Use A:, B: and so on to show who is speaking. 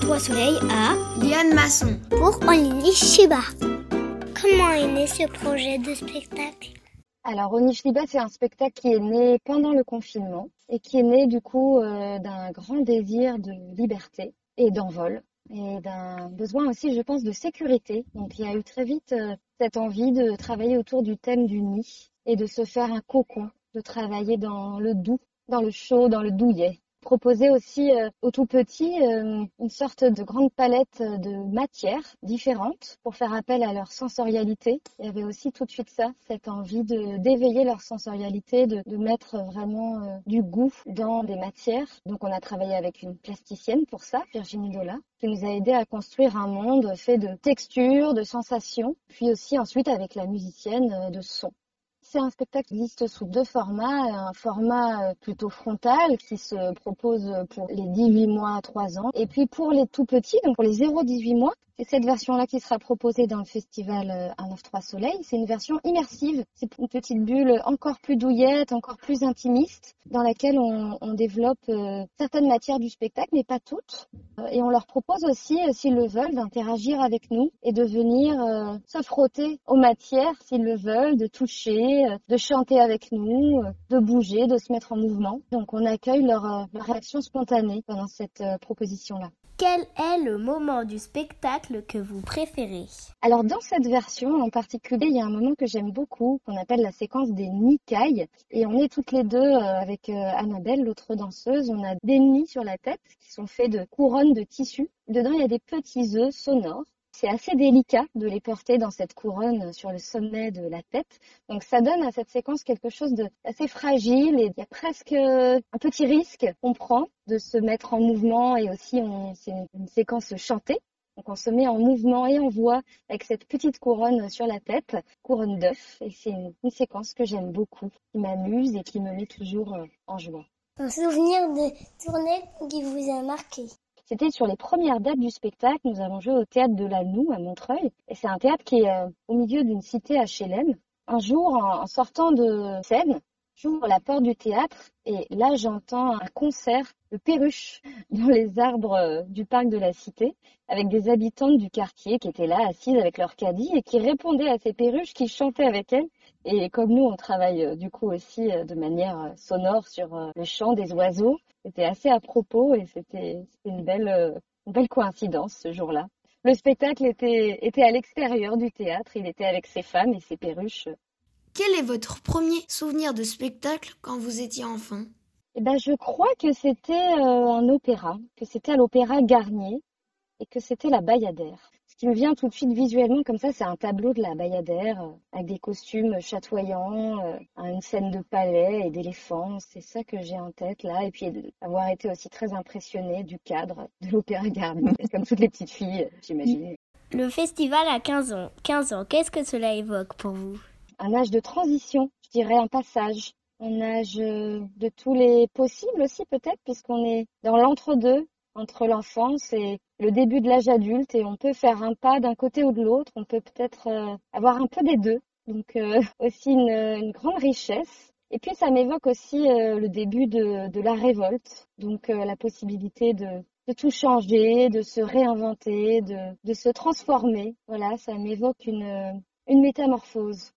A: trois soleils à
B: Liane Masson
C: pour Onishiba. Comment est né ce projet de spectacle?
D: Alors, Onishiba, c'est un spectacle qui est né pendant le confinement et qui est né du coup euh, d'un grand désir de liberté et d'envol et d'un besoin aussi, je pense, de sécurité. Donc, il y a eu très vite euh, cette envie de travailler autour du thème du nid et de se faire un cocon, de travailler dans le doux, dans le chaud, dans le douillet proposer aussi euh, aux tout petits euh, une sorte de grande palette de matières différentes pour faire appel à leur sensorialité. Il y avait aussi tout de suite ça, cette envie de d'éveiller leur sensorialité, de, de mettre vraiment euh, du goût dans des matières. Donc on a travaillé avec une plasticienne pour ça, Virginie Dola, qui nous a aidé à construire un monde fait de textures, de sensations, puis aussi ensuite avec la musicienne de son. C'est un spectacle qui existe sous deux formats. Un format euh, plutôt frontal qui se propose pour les 18 mois à 3 ans. Et puis pour les tout petits, donc pour les 0-18 mois, c'est cette version-là qui sera proposée dans le festival 193 euh, Soleil. C'est une version immersive. C'est une petite bulle encore plus douillette, encore plus intimiste, dans laquelle on, développe euh, certaines matières du spectacle, mais pas toutes. et on leur propose aussi, s'ils le veulent, d'interagir avec nous et de venir se frotter aux matières, s'ils le veulent, de toucher, euh, de chanter avec nous, euh, de bouger, de se mettre en mouvement. Donc on accueille leur, euh, réaction spontanée pendant cette proposition-là.
E: Quel est le moment du spectacle que vous préférez?
D: Alors dans cette version en particulier, il y a un moment que j'aime beaucoup, qu'on appelle la séquence des nicailles. Et on est toutes les deux avec Annabelle, l'autre danseuse. On a des nids sur la tête qui sont faits de couronnes de tissu. Dedans, il y a des petits œufs sonores c'est assez délicat de les porter dans cette couronne sur le sommet de la tête. Donc ça donne à cette séquence quelque chose d'assez fragile et il y a presque un petit risque qu'on prend de se mettre en mouvement et aussi c'est une séquence chantée. Donc on se met en mouvement et en voix avec cette petite couronne sur la tête, couronne d'œuf. Et c'est une, une, séquence que j'aime beaucoup, qui m'amuse et qui me met toujours euh, en joie.
C: Un souvenir de tournée qui vous a marqué?
D: C'était sur les premières dates du spectacle. Nous avons joué au théâtre de la Noue à Montreuil. Et c'est un théâtre qui est euh, au milieu d'une cité HLM. Un jour, en sortant de scène, j'ouvre la porte du théâtre et là j'entends un concert de perruches dans les arbres euh, du parc de la cité avec des habitantes du quartier qui étaient là assises avec leur caddie et qui répondaient à ces perruches qui chantaient avec elles. Et comme nous on travaille euh, du coup aussi de manière sonore sur le chant des oiseaux, c'était assez à propos et c'était une belle, euh, une belle coïncidence ce jour-là. Le spectacle était, était à l'extérieur du théâtre, il était avec ses femmes et ses perruches.
B: Quel est votre premier souvenir de spectacle quand vous étiez enfant?
D: Eh ben, je crois que c'était euh, un opéra, que c'était à l'opéra Garnier et que c'était la Bayadère qui me vient tout de suite visuellement comme ça, c'est un tableau de la Bayadère euh, avec des costumes chatoyants, euh, une scène de palais et d'éléphants. C'est ça que j'ai en tête là. Et puis avoir été aussi très impressionnée du cadre de l'Opéra Garnier, comme toutes les petites filles, j'imagine.
E: Le festival a 15 ans. 15 ans, qu'est-ce que cela évoque pour vous?
D: Un âge de transition, je dirais un passage. Un âge euh, de tous les possibles aussi peut-être, puisqu'on est dans l'entre-deux entre l'enfance et le début de l'âge adulte et on peut faire un pas d'un côté ou de l'autre, on peut peut-être euh, avoir un peu des deux. Donc euh, aussi une, grande richesse. Et puis ça m'évoque aussi le début de, la révolte, donc la possibilité de, tout changer, de se réinventer, de, se transformer. Voilà, ça m'évoque une métamorphose.